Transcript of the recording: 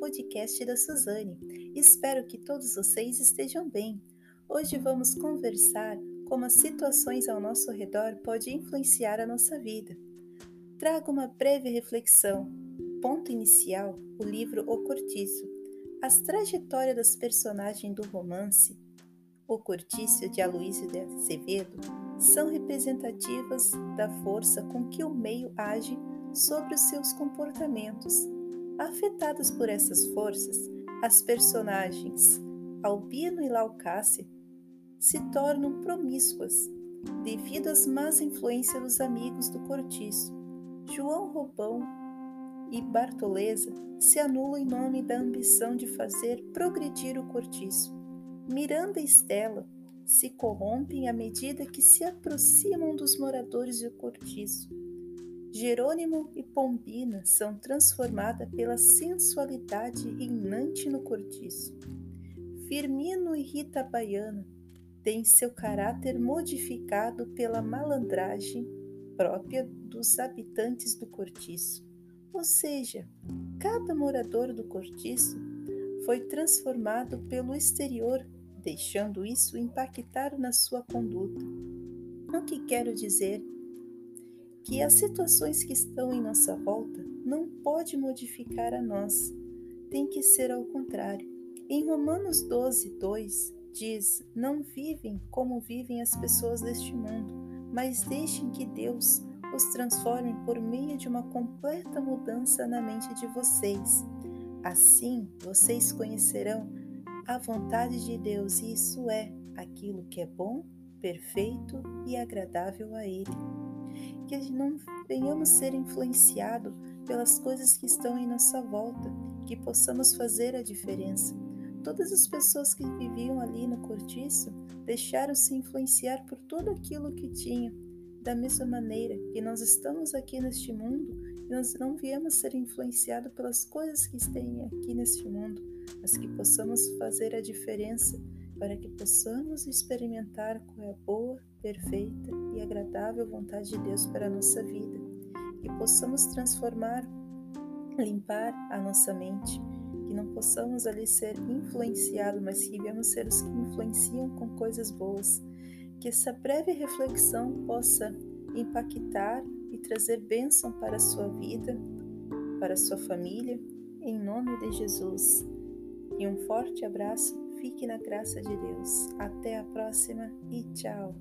podcast da Suzane. Espero que todos vocês estejam bem. Hoje vamos conversar como as situações ao nosso redor podem influenciar a nossa vida. Trago uma breve reflexão. Ponto inicial: o livro O Cortiço. As trajetórias das personagens do romance O Cortiço de Aloysio de Azevedo são representativas da força com que o meio age sobre os seus comportamentos. Afetadas por essas forças, as personagens Albino e Laucácia se tornam promíscuas devido às más influências dos amigos do cortiço. João Robão e Bartoleza se anulam em nome da ambição de fazer progredir o cortiço. Miranda e Estela se corrompem à medida que se aproximam dos moradores do cortiço. Jerônimo e Pombina são transformadas pela sensualidade reinante no cortiço. Firmino e Rita Baiana têm seu caráter modificado pela malandragem própria dos habitantes do cortiço. Ou seja, cada morador do cortiço foi transformado pelo exterior, deixando isso impactar na sua conduta. O que quero dizer que as situações que estão em nossa volta não pode modificar a nós, tem que ser ao contrário. Em Romanos 12, 2, diz: Não vivem como vivem as pessoas deste mundo, mas deixem que Deus os transforme por meio de uma completa mudança na mente de vocês. Assim, vocês conhecerão a vontade de Deus, e isso é aquilo que é bom, perfeito e agradável a Ele que não venhamos ser influenciados pelas coisas que estão em nossa volta, que possamos fazer a diferença. Todas as pessoas que viviam ali no cortiço deixaram-se influenciar por tudo aquilo que tinham. Da mesma maneira que nós estamos aqui neste mundo, nós não viemos ser influenciados pelas coisas que têm aqui neste mundo, mas que possamos fazer a diferença para que possamos experimentar qual é a boa, perfeita e agradável vontade de Deus para a nossa vida, que possamos transformar, limpar a nossa mente, que não possamos ali ser influenciados, mas que viemos ser os que influenciam com coisas boas, que essa breve reflexão possa impactar e trazer bênção para a sua vida, para a sua família, em nome de Jesus. E um forte abraço Fique na graça de Deus. Até a próxima e tchau!